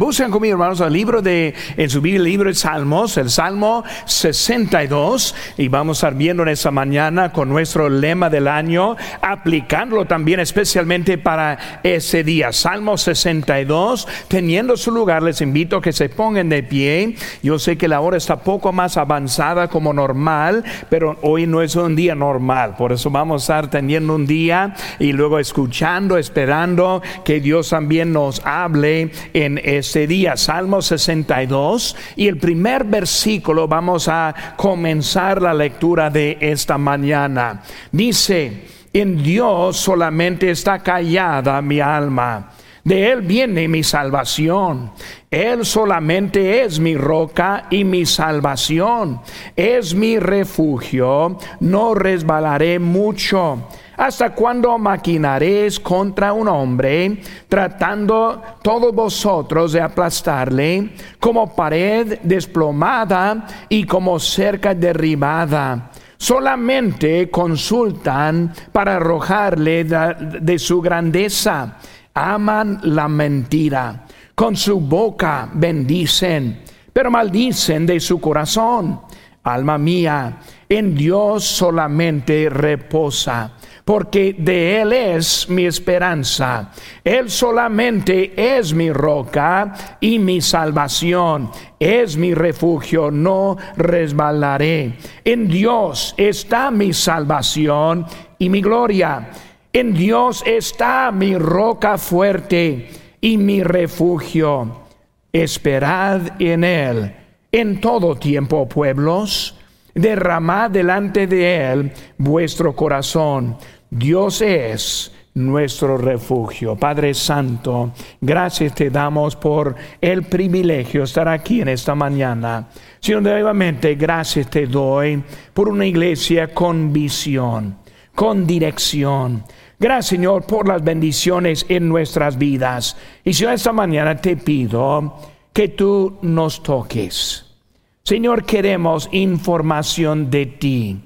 Buscan conmigo, hermanos, el libro de, en su Biblia, el libro de Salmos, el Salmo 62, y vamos a estar viendo en esta mañana con nuestro lema del año, aplicándolo también especialmente para ese día. Salmo 62, teniendo su lugar, les invito a que se pongan de pie. Yo sé que la hora está poco más avanzada como normal, pero hoy no es un día normal, por eso vamos a estar teniendo un día y luego escuchando, esperando que Dios también nos hable en este día, Salmo 62, y el primer versículo vamos a comenzar la lectura de esta mañana. Dice, en Dios solamente está callada mi alma. De Él viene mi salvación. Él solamente es mi roca y mi salvación. Es mi refugio. No resbalaré mucho. ¿Hasta cuándo maquinaréis contra un hombre, tratando todos vosotros de aplastarle como pared desplomada y como cerca derribada? Solamente consultan para arrojarle de, su grandeza. Aman la mentira. Con su boca bendicen, pero maldicen de su corazón. Alma mía, en Dios solamente reposa porque de Él es mi esperanza. Él solamente es mi roca y mi salvación. Es mi refugio, no resbalaré. En Dios está mi salvación y mi gloria. En Dios está mi roca fuerte y mi refugio. Esperad en Él en todo tiempo, pueblos. Derramad delante de Él vuestro corazón Dios es nuestro refugio. Padre Santo, gracias te damos por el privilegio de estar aquí en esta mañana. Señor, nuevamente gracias te doy por una iglesia con visión, con dirección. Gracias, Señor, por las bendiciones en nuestras vidas. Y Señor, esta mañana te pido que tú nos toques. Señor, queremos información de ti.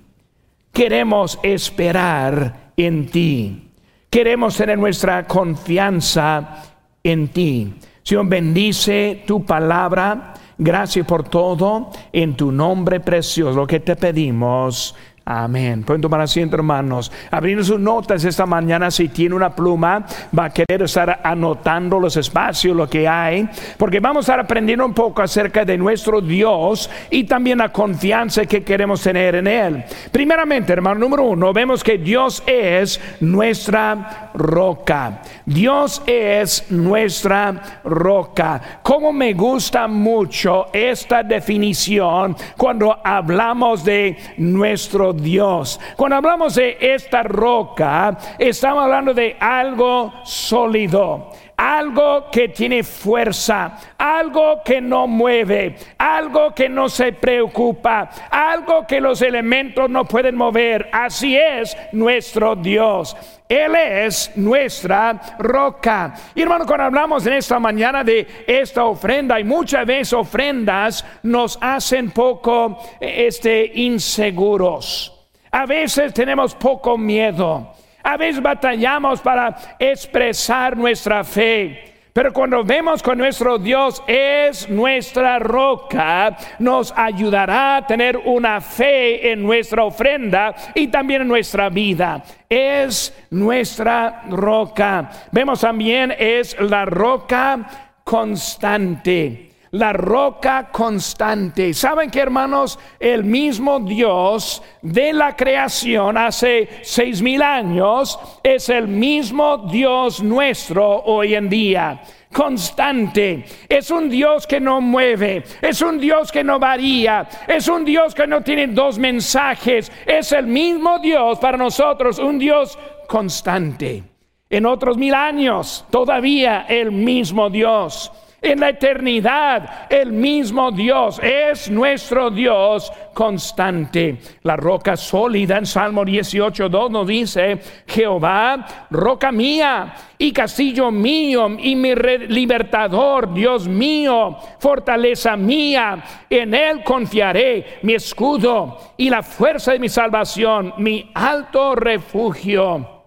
Queremos esperar en ti. Queremos tener nuestra confianza en ti. Señor, bendice tu palabra. Gracias por todo. En tu nombre precioso, lo que te pedimos. Amén. Pueden tomar asiento, hermanos. Abriendo sus notas esta mañana, si tiene una pluma, va a querer estar anotando los espacios, lo que hay, porque vamos a estar aprendiendo un poco acerca de nuestro Dios y también la confianza que queremos tener en Él. Primeramente, hermano, número uno, vemos que Dios es nuestra roca. Dios es nuestra roca. Como me gusta mucho esta definición cuando hablamos de nuestro Dios. Cuando hablamos de esta roca, estamos hablando de algo sólido algo que tiene fuerza, algo que no mueve, algo que no se preocupa, algo que los elementos no pueden mover. Así es nuestro Dios. Él es nuestra roca. Y hermano, cuando hablamos en esta mañana de esta ofrenda, y muchas veces ofrendas nos hacen poco este, inseguros. A veces tenemos poco miedo. A veces batallamos para expresar nuestra fe. Pero cuando vemos con nuestro Dios es nuestra roca, nos ayudará a tener una fe en nuestra ofrenda y también en nuestra vida. Es nuestra roca. Vemos también es la roca constante la roca constante. ¿Saben que hermanos? El mismo Dios de la creación hace seis mil años es el mismo Dios nuestro hoy en día constante. Es un Dios que no mueve, es un Dios que no varía, es un Dios que no tiene dos mensajes, es el mismo Dios para nosotros, un Dios constante. En otros mil años, todavía el mismo Dios en la eternidad. El mismo Dios es nuestro Dios constante. La roca sólida en Salmo 18, 2 nos dice, Jehová, roca mía y castillo mío y mi libertador, Dios mío, fortaleza mía, en él confiaré, mi escudo y la fuerza de mi salvación, mi alto refugio,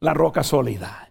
la roca sólida.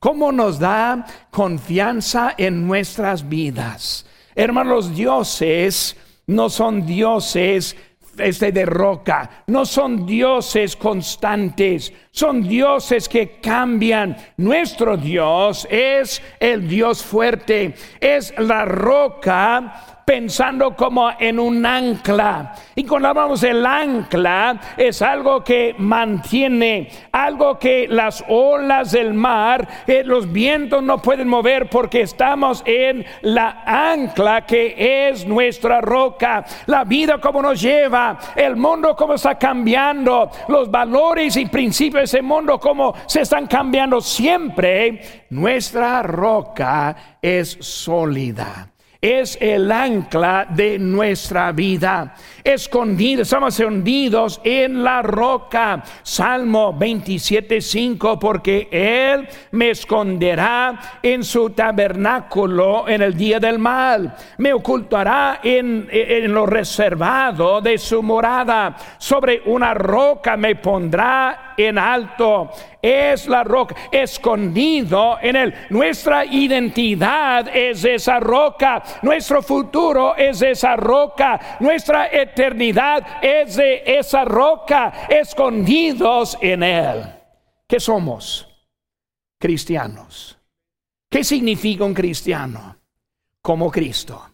Cómo nos da confianza en nuestras vidas. Hermanos, dioses no son dioses este de roca, no son dioses constantes, son dioses que cambian. Nuestro Dios es el Dios fuerte, es la roca pensando como en un ancla. Y cuando hablamos del ancla, es algo que mantiene, algo que las olas del mar, eh, los vientos no pueden mover porque estamos en la ancla que es nuestra roca. La vida como nos lleva, el mundo como está cambiando, los valores y principios ese mundo como se están cambiando siempre. Nuestra roca es sólida es el ancla de nuestra vida. Escondidos, estamos escondidos en la roca. Salmo 27.5, porque Él me esconderá en su tabernáculo en el día del mal. Me ocultará en, en lo reservado de su morada. Sobre una roca me pondrá en alto es la roca, escondido en él. Nuestra identidad es esa roca, nuestro futuro es esa roca, nuestra eternidad es de esa roca, escondidos en él. ¿Qué somos? Cristianos. ¿Qué significa un cristiano? Como Cristo.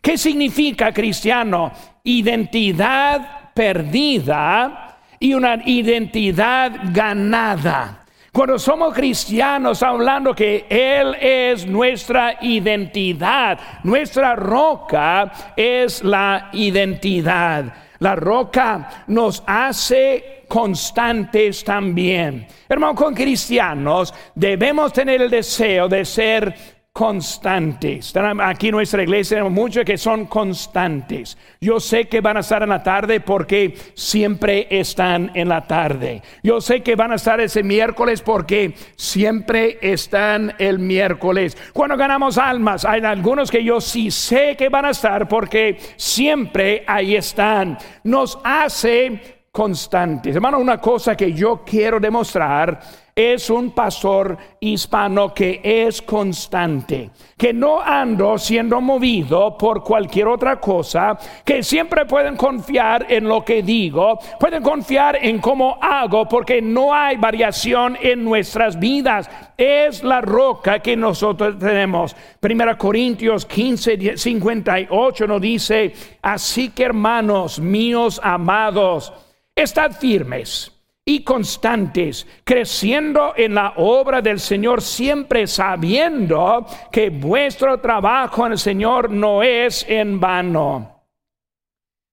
¿Qué significa cristiano? Identidad perdida y una identidad ganada. Cuando somos cristianos, hablando que Él es nuestra identidad, nuestra roca es la identidad. La roca nos hace constantes también. Hermano, con cristianos debemos tener el deseo de ser constantes. Aquí en nuestra iglesia tenemos muchos que son constantes. Yo sé que van a estar en la tarde porque siempre están en la tarde. Yo sé que van a estar ese miércoles porque siempre están el miércoles. Cuando ganamos almas, hay algunos que yo sí sé que van a estar porque siempre ahí están. Nos hace constantes. Hermano, una cosa que yo quiero demostrar es un pastor hispano que es constante, que no ando siendo movido por cualquier otra cosa, que siempre pueden confiar en lo que digo, pueden confiar en cómo hago, porque no hay variación en nuestras vidas. Es la roca que nosotros tenemos. Primera Corintios 15, 58 nos dice, así que hermanos míos amados, estad firmes y constantes, creciendo en la obra del Señor, siempre sabiendo que vuestro trabajo en el Señor no es en vano.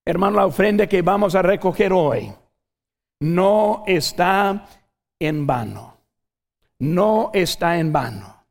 Hermano, la ofrenda que vamos a recoger hoy no está en vano. No está en vano.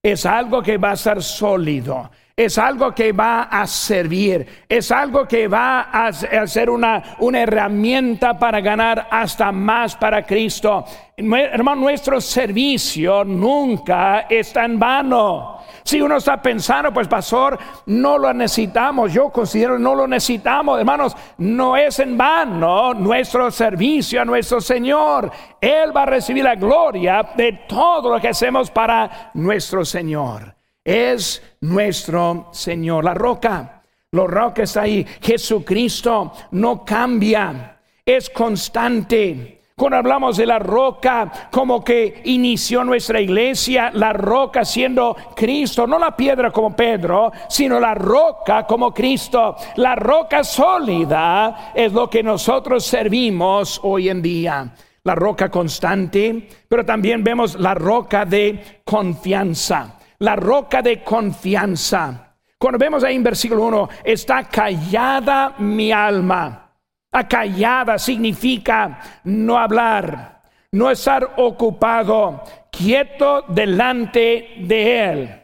Es algo que va a ser sólido es algo que va a servir, es algo que va a ser una, una herramienta para ganar hasta más para Cristo. Hermano, nuestro servicio nunca está en vano. Si uno está pensando, pues pastor, no lo necesitamos, yo considero no lo necesitamos, hermanos, no es en vano nuestro servicio a nuestro Señor. Él va a recibir la gloria de todo lo que hacemos para nuestro Señor es nuestro Señor. La roca, la roca está ahí. Jesucristo no cambia, es constante. Cuando hablamos de la roca, como que inició nuestra iglesia, la roca siendo Cristo, no la piedra como Pedro, sino la roca como Cristo. La roca sólida es lo que nosotros servimos hoy en día. La roca constante, pero también vemos la roca de confianza la roca de confianza. Cuando vemos ahí en versículo 1, está callada mi alma. Acallada significa no hablar, no estar ocupado, quieto delante de Él.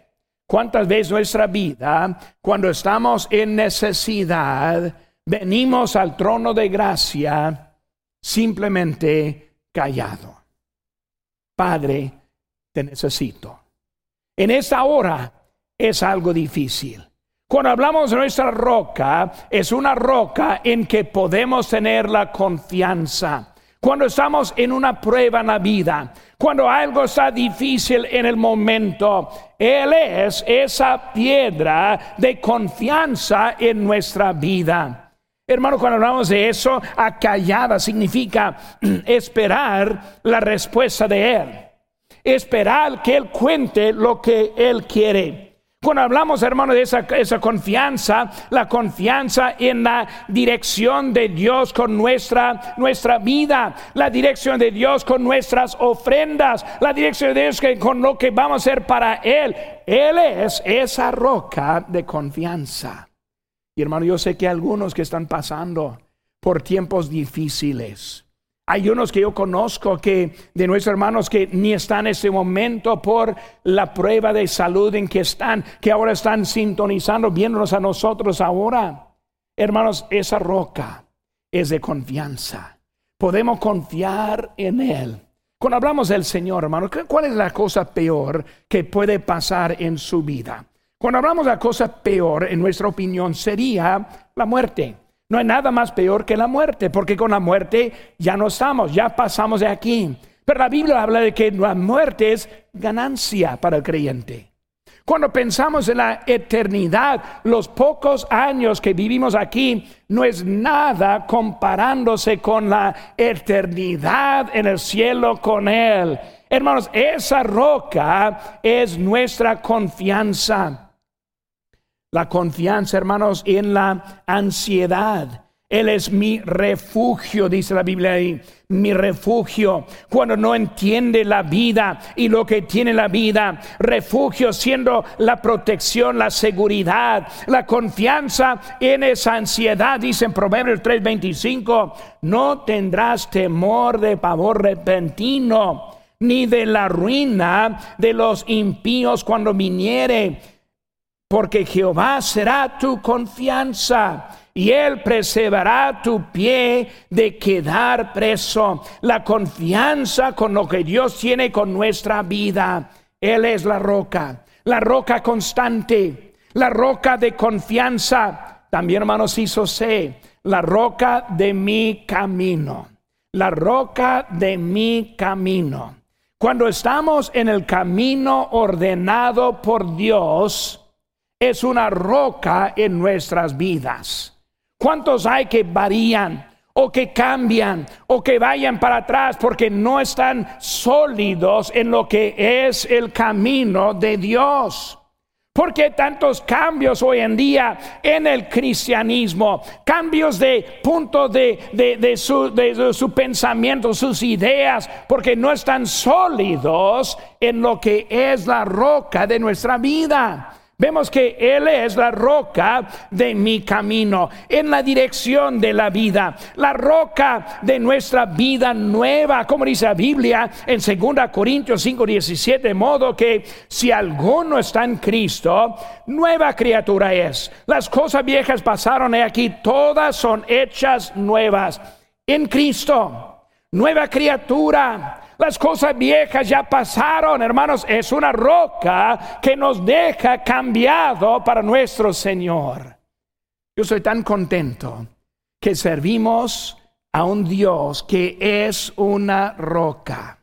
¿Cuántas veces nuestra vida, cuando estamos en necesidad, venimos al trono de gracia simplemente callado? Padre, te necesito. En esta hora es algo difícil. Cuando hablamos de nuestra roca, es una roca en que podemos tener la confianza. cuando estamos en una prueba en la vida, cuando algo está difícil en el momento, Él es esa piedra de confianza en nuestra vida. Hermano, cuando hablamos de eso, acallada significa esperar la respuesta de Él. Esperar que Él cuente lo que Él quiere. Cuando hablamos, hermano, de esa, esa, confianza, la confianza en la dirección de Dios con nuestra, nuestra vida, la dirección de Dios con nuestras ofrendas, la dirección de Dios con lo que vamos a hacer para Él. Él es esa roca de confianza. Y hermano, yo sé que algunos que están pasando por tiempos difíciles, hay unos que yo conozco que de nuestros hermanos que ni están en ese momento por la prueba de salud en que están, que ahora están sintonizando, viéndonos a nosotros ahora. Hermanos, esa roca es de confianza. Podemos confiar en Él. Cuando hablamos del Señor, hermano, ¿cuál es la cosa peor que puede pasar en su vida? Cuando hablamos de la cosa peor, en nuestra opinión, sería la muerte. No hay nada más peor que la muerte, porque con la muerte ya no estamos, ya pasamos de aquí. Pero la Biblia habla de que la muerte es ganancia para el creyente. Cuando pensamos en la eternidad, los pocos años que vivimos aquí no es nada comparándose con la eternidad en el cielo con Él. Hermanos, esa roca es nuestra confianza. La confianza, hermanos, en la ansiedad. Él es mi refugio, dice la Biblia ahí, mi refugio. Cuando no entiende la vida y lo que tiene la vida, refugio siendo la protección, la seguridad, la confianza en esa ansiedad, dice en Proverbios 3:25, no tendrás temor de pavor repentino, ni de la ruina de los impíos cuando viniere porque Jehová será tu confianza y él preservará tu pie de quedar preso. La confianza con lo que Dios tiene con nuestra vida. Él es la roca, la roca constante, la roca de confianza. También, hermanos, hizo sé, la roca de mi camino, la roca de mi camino. Cuando estamos en el camino ordenado por Dios, es una roca en nuestras vidas. ¿Cuántos hay que varían o que cambian o que vayan para atrás porque no están sólidos en lo que es el camino de Dios? ¿Por qué tantos cambios hoy en día en el cristianismo? Cambios de punto de, su, de, su, pensamiento, sus ideas, porque no están sólidos en lo que es la roca de nuestra vida. Vemos que Él es la roca de mi camino, en la dirección de la vida, la roca de nuestra vida nueva, como dice la Biblia en 2 Corintios 5, 17, de modo que si alguno está en Cristo, nueva criatura es. Las cosas viejas pasaron y aquí, todas son hechas nuevas en Cristo, nueva criatura las cosas viejas ya pasaron, hermanos. Es una roca que nos deja cambiado para nuestro Señor. Yo soy tan contento que servimos a un Dios que es una roca,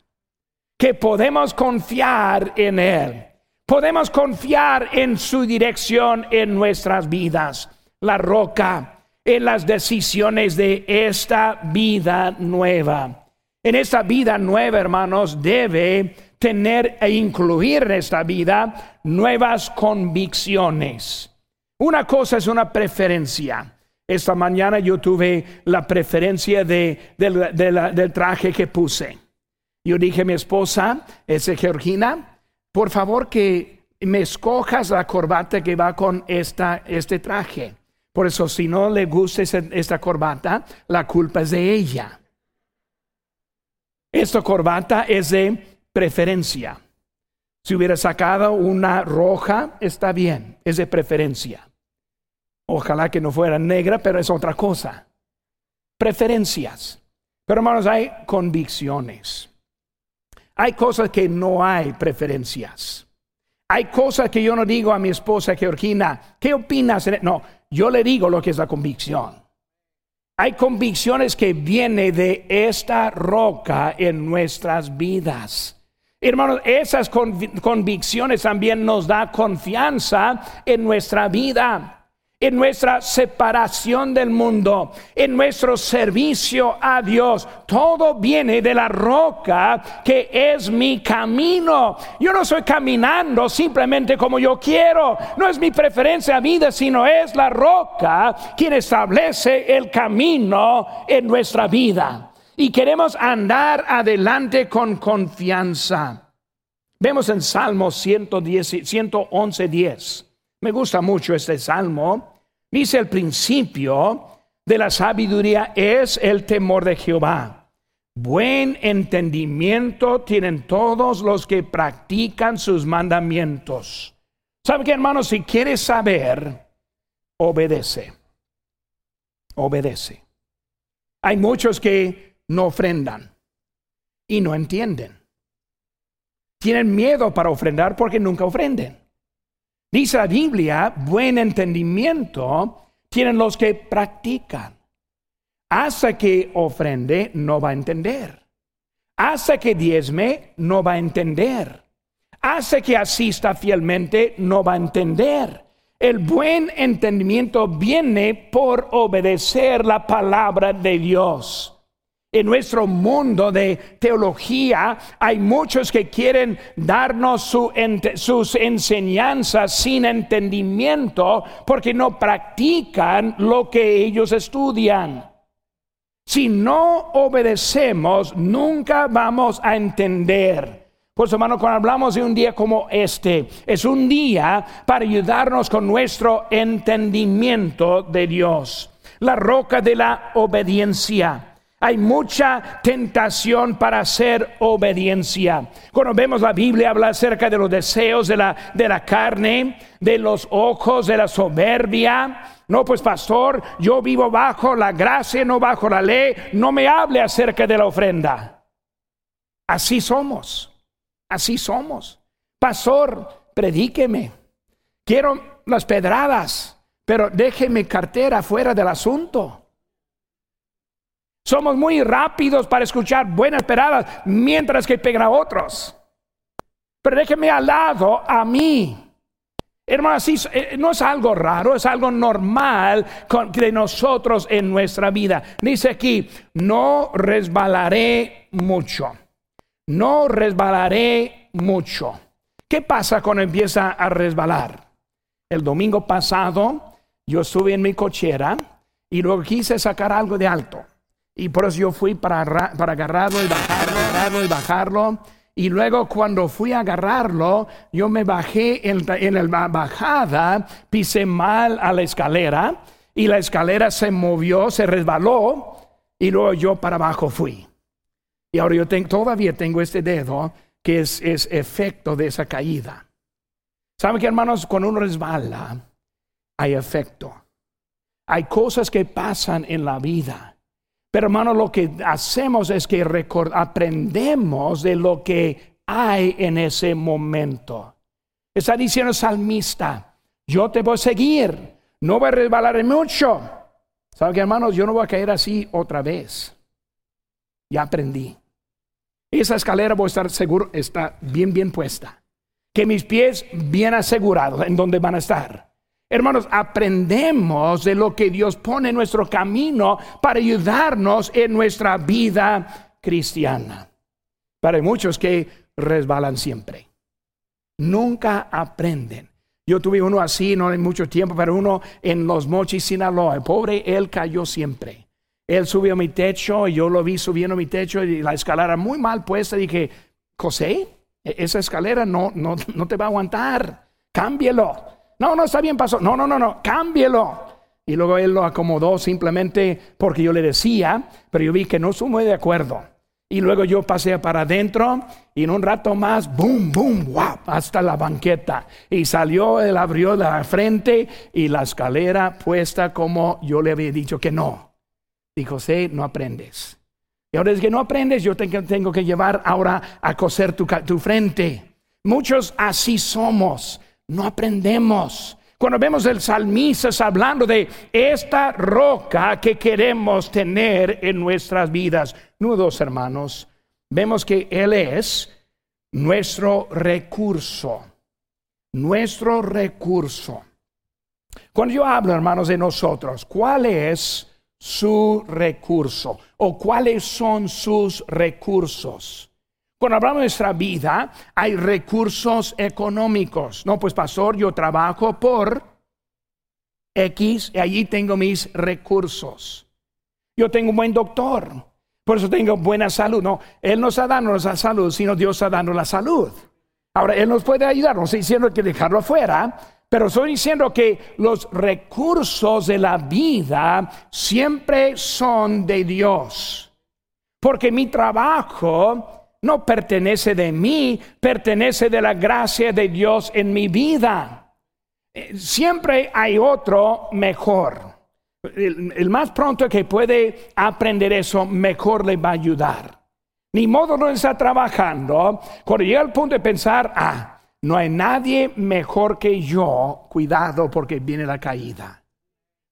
que podemos confiar en Él. Podemos confiar en su dirección en nuestras vidas. La roca en las decisiones de esta vida nueva. En esta vida nueva, hermanos, debe tener e incluir en esta vida nuevas convicciones. Una cosa es una preferencia. Esta mañana yo tuve la preferencia de, del traje que puse. Yo dije a mi esposa, ese Georgina, por favor que me escojas la corbata que va con esta, este traje. Por eso, si no le gusta esta corbata, la culpa es de ella. Esta corbata es de preferencia. Si hubiera sacado una roja, está bien, es de preferencia. Ojalá que no fuera negra, pero es otra cosa. Preferencias. Pero hermanos, hay convicciones. Hay cosas que no hay preferencias. Hay cosas que yo no digo a mi esposa Georgina, ¿qué opinas? No, yo le digo lo que es la convicción. Hay convicciones que vienen de esta roca en nuestras vidas. Hermanos, esas convicciones también nos da confianza en nuestra vida en nuestra separación del mundo, en nuestro servicio a Dios. Todo viene de la roca que es mi camino. Yo no estoy caminando simplemente como yo quiero. No es mi preferencia vida, sino es la roca quien establece el camino en nuestra vida. Y queremos andar adelante con confianza. Vemos en Salmo 110, 111, 10. Me gusta mucho este salmo. Dice el principio de la sabiduría es el temor de Jehová. Buen entendimiento tienen todos los que practican sus mandamientos. ¿Sabe qué, hermano? Si quieres saber, obedece. Obedece. Hay muchos que no ofrendan y no entienden. Tienen miedo para ofrendar porque nunca ofrenden. Dice la Biblia, buen entendimiento tienen los que practican. Hasta que ofrende, no va a entender. Hasta que diezme, no va a entender. Hasta que asista fielmente, no va a entender. El buen entendimiento viene por obedecer la palabra de Dios. En nuestro mundo de teología hay muchos que quieren darnos sus enseñanzas sin entendimiento porque no practican lo que ellos estudian. Si no obedecemos, nunca vamos a entender. Por eso, hermano, cuando hablamos de un día como este, es un día para ayudarnos con nuestro entendimiento de Dios. La roca de la obediencia. Hay mucha tentación para hacer obediencia. Cuando vemos la Biblia habla acerca de los deseos de la, de la carne, de los ojos, de la soberbia. No, pues pastor, yo vivo bajo la gracia, no bajo la ley. No me hable acerca de la ofrenda. Así somos. Así somos. Pastor, predíqueme. Quiero las pedradas, pero déjeme cartera fuera del asunto. Somos muy rápidos para escuchar buenas peradas mientras que pegan a otros. Pero déjeme al lado a mí. Hermano, eh, no es algo raro, es algo normal de nosotros en nuestra vida. Dice aquí, no resbalaré mucho. No resbalaré mucho. ¿Qué pasa cuando empieza a resbalar? El domingo pasado yo estuve en mi cochera y luego quise sacar algo de alto. Y por eso yo fui para, para agarrarlo y bajarlo, agarrarlo y bajarlo. Y luego cuando fui a agarrarlo, yo me bajé en, la bajada, pisé mal a la escalera y la escalera se movió, se resbaló y luego yo para abajo fui. Y ahora yo todavía tengo este dedo que es, es efecto de esa caída. ¿Saben que hermanos? Cuando uno resbala, hay efecto. Hay cosas que pasan en la vida pero hermano, lo que hacemos es que aprendemos de lo que hay en ese momento. Está diciendo el salmista, yo te voy a seguir, no voy a resbalar mucho. ¿Saben qué, hermanos? Yo no voy a caer así otra vez. Ya aprendí. Esa escalera voy a estar seguro, está bien, bien puesta. Que mis pies bien asegurados en donde van a estar. Hermanos, aprendemos de lo que Dios pone en nuestro camino para ayudarnos en nuestra vida cristiana. Para muchos que resbalan siempre. Nunca aprenden. Yo tuve uno así, no hay mucho tiempo, pero uno en Los Mochis, Sinaloa. El pobre, él cayó siempre. Él subió a mi techo y yo lo vi subiendo mi techo y la escalera muy mal puesta. Dije, José, e-, esa escalera no, no, no te va a aguantar. Cámbielo. No, no, está bien, pasó. No, no, no, no, cámbielo. Y luego él lo acomodó simplemente porque yo le decía, pero yo vi que no estuvo de acuerdo. Y luego yo pasé para adentro y en un rato más, boom, boom, wow, hasta la banqueta. Y salió, él abrió la frente y la escalera puesta como yo le había dicho que no. Dijo, sí, no aprendes. Y ahora es que no aprendes, yo tengo, tengo que llevar ahora a coser tu, tu frente. Muchos así somos no aprendemos. Cuando vemos el salmista hablando de esta roca que queremos tener en nuestras vidas. Número dos, hermanos, vemos que Él es nuestro recurso. Nuestro recurso. Cuando yo hablo, hermanos, de nosotros, ¿cuál es su recurso? ¿O cuáles son sus recursos? Cuando hablamos de nuestra vida, hay recursos económicos. No, pues pastor, yo trabajo por X y allí tengo mis recursos. Yo tengo un buen doctor, por eso tengo buena salud. No, Él no está dando la salud, sino Dios está dando la salud. Ahora, Él nos puede ayudar, no estoy diciendo que dejarlo afuera, pero estoy diciendo que los recursos de la vida siempre son de Dios. Porque mi trabajo no pertenece de mí, pertenece de la gracia de Dios en mi vida. Eh, siempre hay otro mejor. El, más pronto que puede aprender eso, mejor le va a ayudar. Ni modo no está trabajando. Cuando llega al punto de pensar, ah, no hay nadie mejor que yo, cuidado porque viene la caída.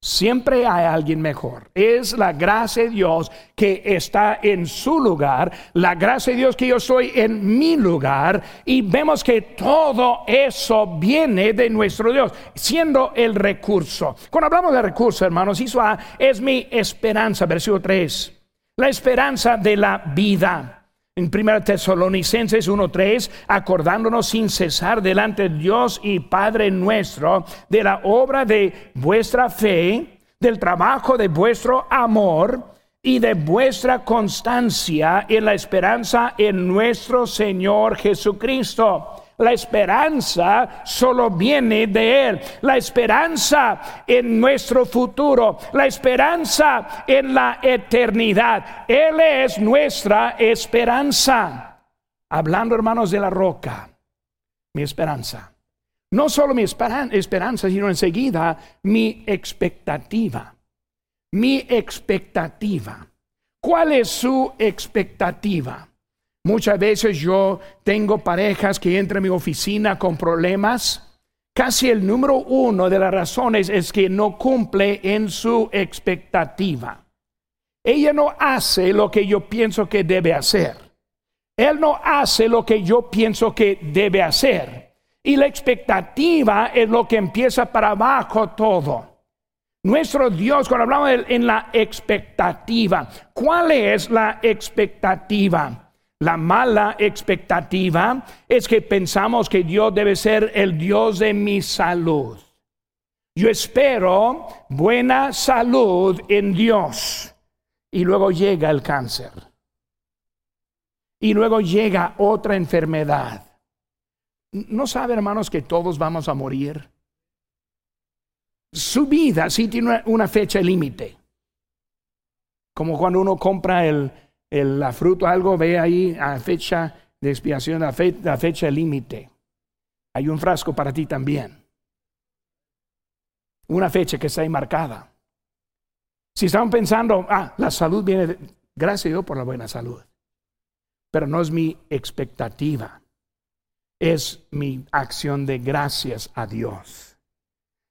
Siempre hay alguien mejor. Es la gracia de Dios que está en su lugar, la gracia de Dios que yo estoy en mi lugar y vemos que todo eso viene de nuestro Dios, siendo el recurso. Cuando hablamos de recurso, hermanos, eso es mi esperanza, versículo 3, la esperanza de la vida. En 1 Tesalonicenses 1:3, acordándonos sin cesar delante de Dios y Padre nuestro de la obra de vuestra fe, del trabajo de vuestro amor y de vuestra constancia en la esperanza en nuestro Señor Jesucristo la esperanza solo viene de Él. La esperanza en nuestro futuro. La esperanza en la eternidad. Él es nuestra esperanza. Hablando, hermanos, de la roca. Mi esperanza. No solo mi esperanza, sino enseguida mi expectativa. Mi expectativa. ¿Cuál es su expectativa? Muchas veces yo tengo parejas que entran a mi oficina con problemas. Casi el número uno de las razones es que no cumple en su expectativa. Ella no hace lo que yo pienso que debe hacer. Él no hace lo que yo pienso que debe hacer. Y la expectativa es lo que empieza para abajo todo. Nuestro Dios, cuando hablamos en la expectativa, ¿cuál es la expectativa? La mala expectativa es que pensamos que Dios debe ser el Dios de mi salud. Yo espero buena salud en Dios y luego llega el cáncer. Y luego llega otra enfermedad. ¿No sabe, hermanos, que todos vamos a morir? Su vida sí tiene una fecha límite. Como cuando uno compra el, el, la algo, ve ahí a fecha de expiación, a, la fecha límite. Hay un frasco para ti también. Una fecha que está ahí marcada. Si están pensando, ah, la salud viene, de, gracias a Dios por la buena salud. Pero no es mi expectativa. Es mi acción de gracias a Dios.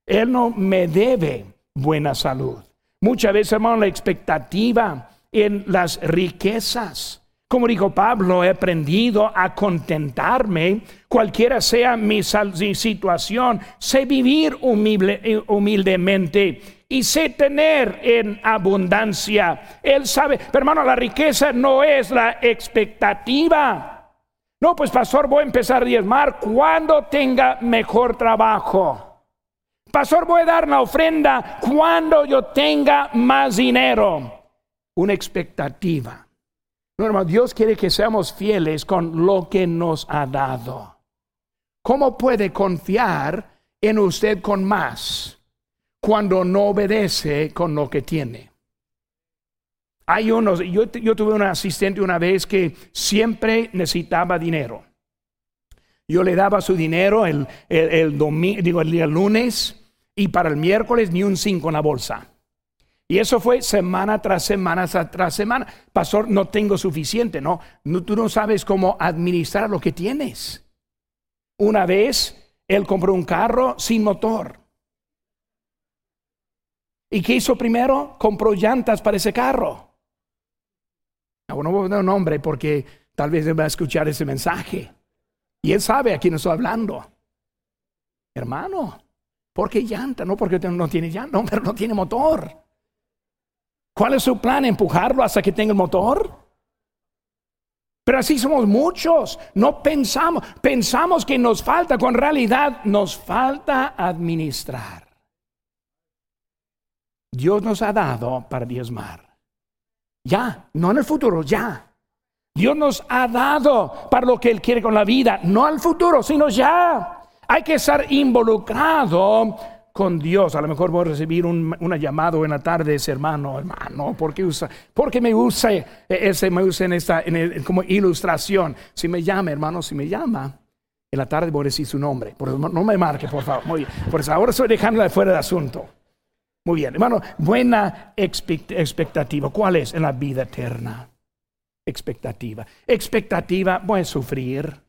Él no me debe buena salud. Muchas veces, hermano, la expectativa en las riquezas. Como dijo Pablo, he aprendido a contentarme, cualquiera sea mi situación, sé vivir humilde, humildemente y sé tener en abundancia. Él sabe, pero hermano, la riqueza no es la expectativa. No, pues pastor, voy a empezar a diezmar cuando tenga mejor trabajo. Pastor, voy a dar la ofrenda cuando yo tenga más dinero una expectativa. No, Dios quiere que seamos fieles con lo que nos ha dado. ¿Cómo puede confiar en usted con más cuando no obedece con lo que tiene? Hay unos, yo, tuve un asistente una vez que siempre necesitaba dinero. Yo le daba su dinero el, el, domingo, digo, el lunes y para el miércoles ni un cinco en la bolsa. Y eso fue semana tras semana tras semana. Pastor, no tengo suficiente. No, tú no sabes cómo administrar lo que tienes. Una vez él compró un carro sin motor. ¿Y qué hizo primero? Compró llantas para ese carro. No voy a dar un nombre porque tal vez va a escuchar ese mensaje. Y él sabe a quién estoy hablando. Hermano, ¿por qué llanta? No porque no tiene llanta, no, pero no tiene motor. ¿Cuál es su plan? ¿Empujarlo hasta que tenga el motor? Pero así somos muchos. No pensamos, pensamos que nos falta, con realidad nos falta administrar. Dios nos ha dado para diezmar. Ya, no en el futuro, ya. Dios nos ha dado para lo que Él quiere con la vida, no al futuro, sino ya. Hay que estar involucrado con Dios. A lo mejor voy a recibir un, una llamada en la tarde ese hermano, hermano, ¿por qué, usa, porque me usa ese, me usa en esta, como ilustración? Si me llama, hermano, si me llama, en la tarde voy a decir su nombre. no me marque, por favor. Muy Por eso ahora estoy dejándola fuera de asunto. Muy bien, hermano, buena expectativa. ¿Cuál es en la vida eterna? Expectativa. Expectativa, voy a sufrir.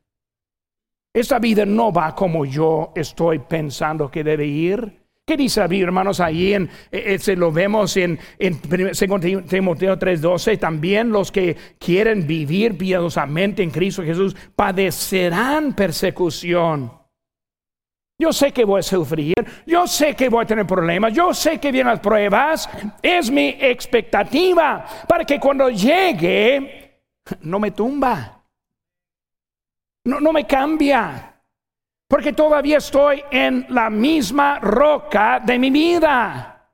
Esta vida no va como yo estoy pensando que debe ir. ¿Qué dice la hermanos? Ahí en, ese lo vemos en, en Timoteo 3:12. También los que quieren vivir piadosamente en Cristo Jesús padecerán persecución. Yo sé que voy a sufrir, yo sé que voy a tener problemas, yo sé que vienen las pruebas. Es mi expectativa para que cuando llegue no me tumba, no, no me cambia, porque todavía estoy en la misma roca de mi vida.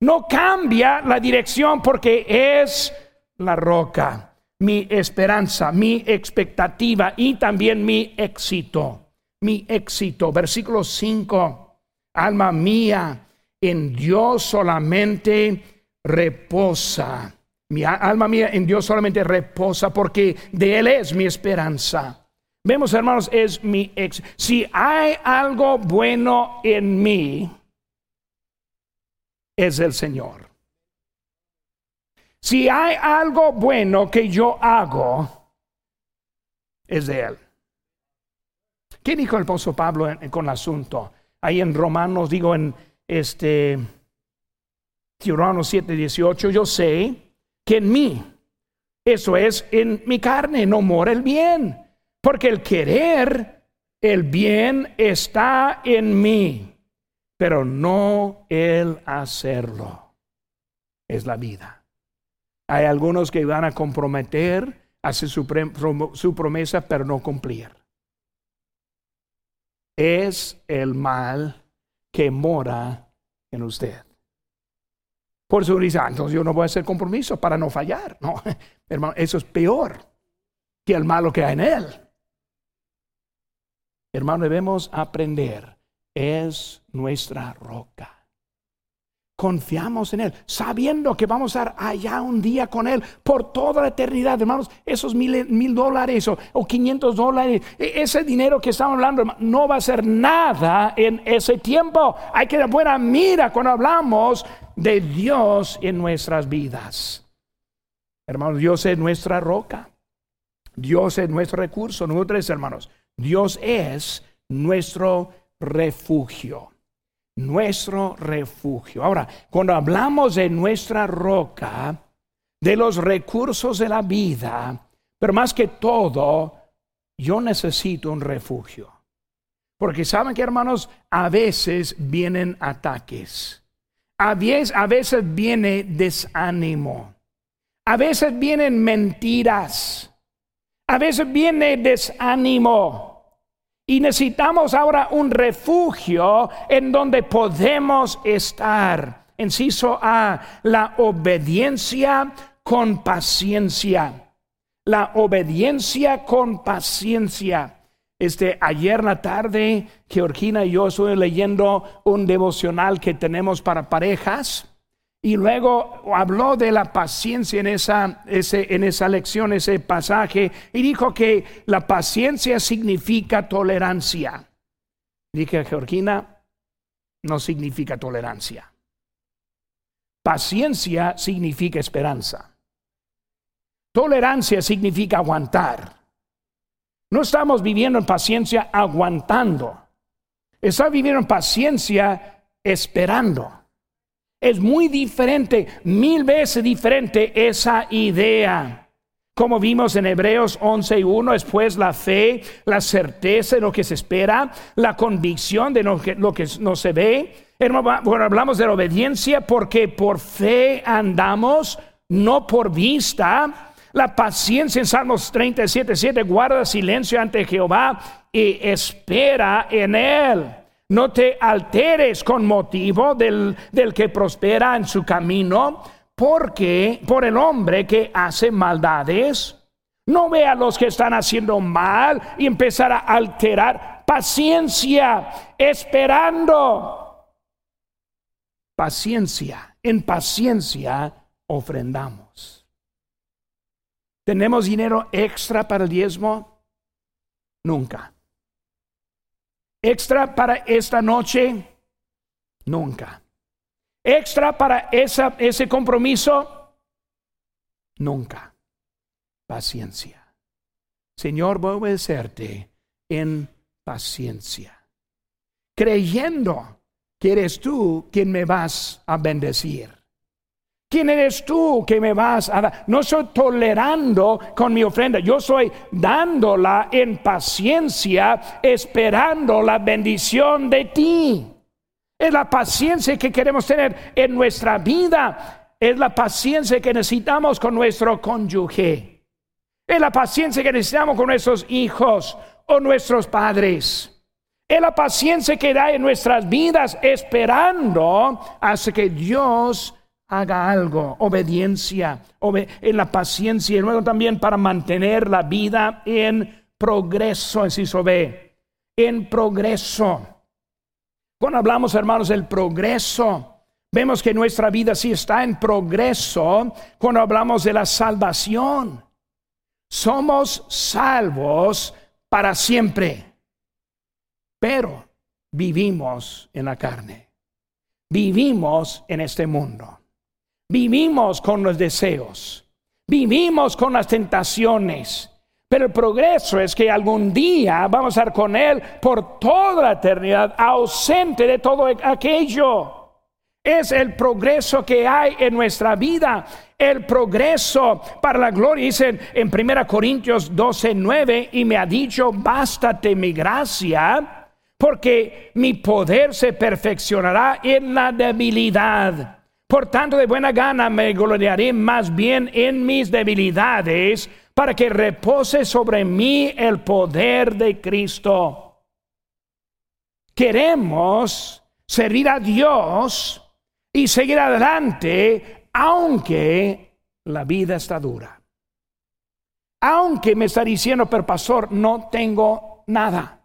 No cambia la dirección porque es la roca, mi esperanza, mi expectativa y también mi éxito mi éxito. Versículo 5, alma mía, en Dios solamente reposa. Mi alma mía en Dios solamente reposa porque de Él es mi esperanza. Vemos, hermanos, es mi ex. Si hay algo bueno en mí, es el Señor. Si hay algo bueno que yo hago, es de Él. ¿Qué dijo el apóstol Pablo con el asunto? Ahí en Romanos, digo en este, Romanos 7, 18, yo sé que en mí, eso es, en mi carne no mora el bien, porque el querer, el bien está en mí, pero no el hacerlo. Es la vida. Hay algunos que van a comprometer, hacer su, su promesa, pero no cumplir es el mal que mora en usted. Por eso dice, ah, entonces yo no voy a hacer compromiso para no fallar. No, hermano, eso es peor que el malo que hay en él. Hermano, debemos aprender, es nuestra roca confiamos en Él, sabiendo que vamos a estar allá un día con Él por toda la eternidad, hermanos, esos mil, mil dólares o, o, 500 dólares, e, ese dinero que estamos hablando, no va a ser nada en ese tiempo. Hay que dar buena mira cuando hablamos de Dios en nuestras vidas. Hermanos, Dios es nuestra roca. Dios es nuestro recurso. Número tres, hermanos. Dios es nuestro refugio nuestro refugio. Ahora, cuando hablamos de nuestra roca, de los recursos de la vida, pero más que todo, yo necesito un refugio. Porque saben que hermanos, a veces vienen ataques. A veces, a veces viene desánimo. A veces vienen mentiras. A veces viene desánimo. Y necesitamos ahora un refugio en donde podemos estar. Enciso A, la obediencia con paciencia. La obediencia con paciencia. Este, ayer en la tarde, Georgina y yo estuve leyendo un devocional que tenemos para parejas. Y luego habló de la paciencia en esa, en esa lección, ese pasaje, y dijo que la paciencia significa tolerancia. Dije, Georgina, no significa tolerancia. Paciencia significa esperanza. Tolerancia significa aguantar. No estamos viviendo en paciencia aguantando. Estamos viviendo en paciencia esperando Es muy diferente, mil veces diferente esa idea. Como vimos en Hebreos 11.1, después la fe, la certeza de lo que se espera, la convicción de lo que, no se ve. Bueno, hablamos de la obediencia porque por fe andamos, no por vista. La paciencia en Salmos 37.7 guarda silencio ante Jehová y espera en él. No te alteres con motivo del, del que prospera en su camino porque por el hombre que hace maldades, no ve a los que están haciendo mal y empezar a alterar. Paciencia, esperando. Paciencia, en paciencia ofrendamos. ¿Tenemos dinero extra para el diezmo? Nunca. ¿Extra para esta noche? Nunca extra para esa, ese compromiso? Nunca. Paciencia. Señor, voy a obedecerte en paciencia, creyendo que eres tú quien me vas a bendecir. ¿Quién eres tú que me vas a dar? No estoy tolerando con mi ofrenda, yo estoy dándola en paciencia, esperando la bendición de ti. Es la paciencia que queremos tener en nuestra vida. Es la paciencia que necesitamos con nuestro cónyuge. Es la paciencia que necesitamos con nuestros hijos o nuestros padres. Es la paciencia que da en nuestras vidas esperando hasta que Dios haga algo. Obediencia, en la paciencia y luego también para mantener la vida en progreso, así se ve, en progreso. Cuando hablamos, hermanos, del progreso, vemos que nuestra vida sí está en progreso cuando hablamos de la salvación. Somos salvos para siempre, pero vivimos en la carne. Vivimos en este mundo. Vivimos con los deseos. Vivimos con las tentaciones. Pero el progreso es que algún día vamos a estar con Él por toda la eternidad, ausente de todo aquello. Es el progreso que hay en nuestra vida, el progreso para la gloria. Dice en 1 Corintios 12, 9, y me ha dicho, bástate mi gracia, porque mi poder se perfeccionará en la debilidad. Por tanto, de buena gana me gloriaré más bien en mis debilidades para que repose sobre mí el poder de Cristo. Queremos servir a Dios y seguir adelante aunque la vida está dura. Aunque me está diciendo, pero pastor, no tengo nada.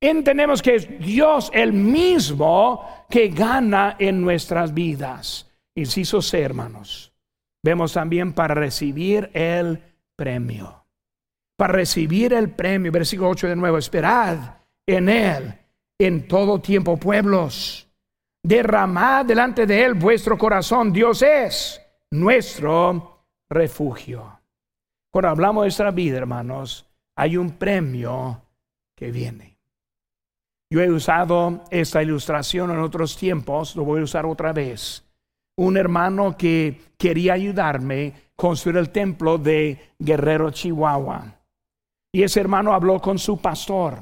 Entendemos que es Dios el mismo que gana en nuestras vidas. Inciso C, hermanos. Vemos también para recibir el premio. Para recibir el premio, versículo 8 de nuevo, esperad en Él en todo tiempo, pueblos. Derramad delante de Él vuestro corazón. Dios es nuestro refugio. Cuando hablamos de nuestra vida, hermanos, hay un premio que viene. Yo he usado esta ilustración en otros tiempos, lo voy a usar otra vez. Un hermano que quería ayudarme construir el templo de Guerrero, Chihuahua. Y ese hermano habló con su pastor.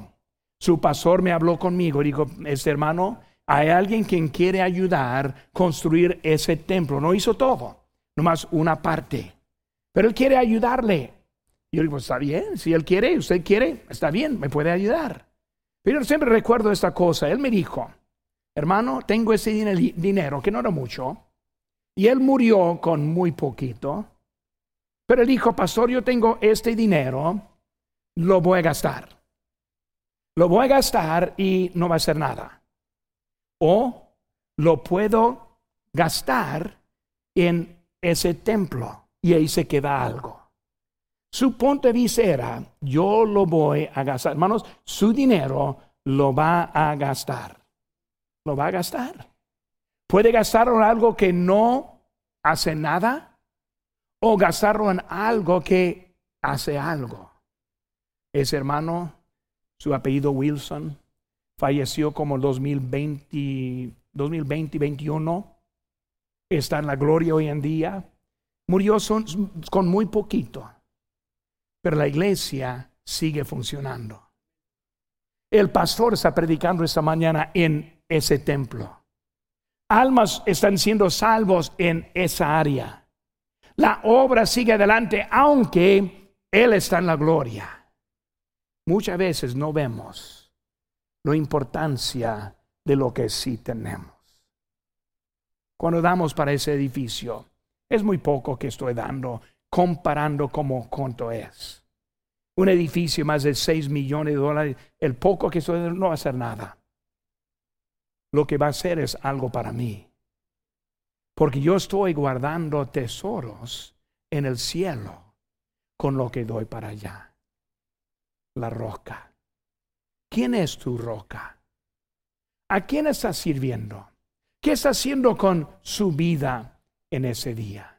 Su pastor me habló conmigo dijo, este hermano, hay alguien quien quiere ayudar a construir ese templo. No hizo todo, nomás una parte. Pero él quiere ayudarle. Yo digo, está bien, si él quiere, usted quiere, está bien, me puede ayudar. Pero siempre recuerdo esta cosa. Él me dijo, hermano, tengo ese dinero, que no era mucho, y él murió con muy poquito. Pero él dijo, pastor, yo tengo este dinero, lo voy a gastar. Lo voy a gastar y no va a ser nada. O lo puedo gastar en ese templo y ahí se queda algo. Su punto de vista era, yo lo voy a gastar. Hermanos, su dinero lo va a gastar. Lo va a gastar. Puede gastarlo en algo que no hace nada o gastarlo en algo que hace algo. Ese hermano, su apellido Wilson, falleció como 2020, 2020 21 está en la gloria hoy en día. Murió con muy poquito, pero la iglesia sigue funcionando. El pastor está predicando esta mañana en ese templo. Almas están siendo salvos en esa área. La obra sigue adelante aunque Él está en la gloria. Muchas veces no vemos la importancia de lo que sí tenemos. Cuando damos para ese edificio, es muy poco que estoy dando comparando como cuánto es. Un edificio más de 6 millones de dólares, el poco que estoy no va a hacer nada. Lo que va a hacer es algo para mí. Porque yo estoy guardando tesoros en el cielo con lo que doy para allá. La roca. ¿Quién es tu roca? ¿A quién estás sirviendo? ¿Qué está haciendo con su vida en ese día?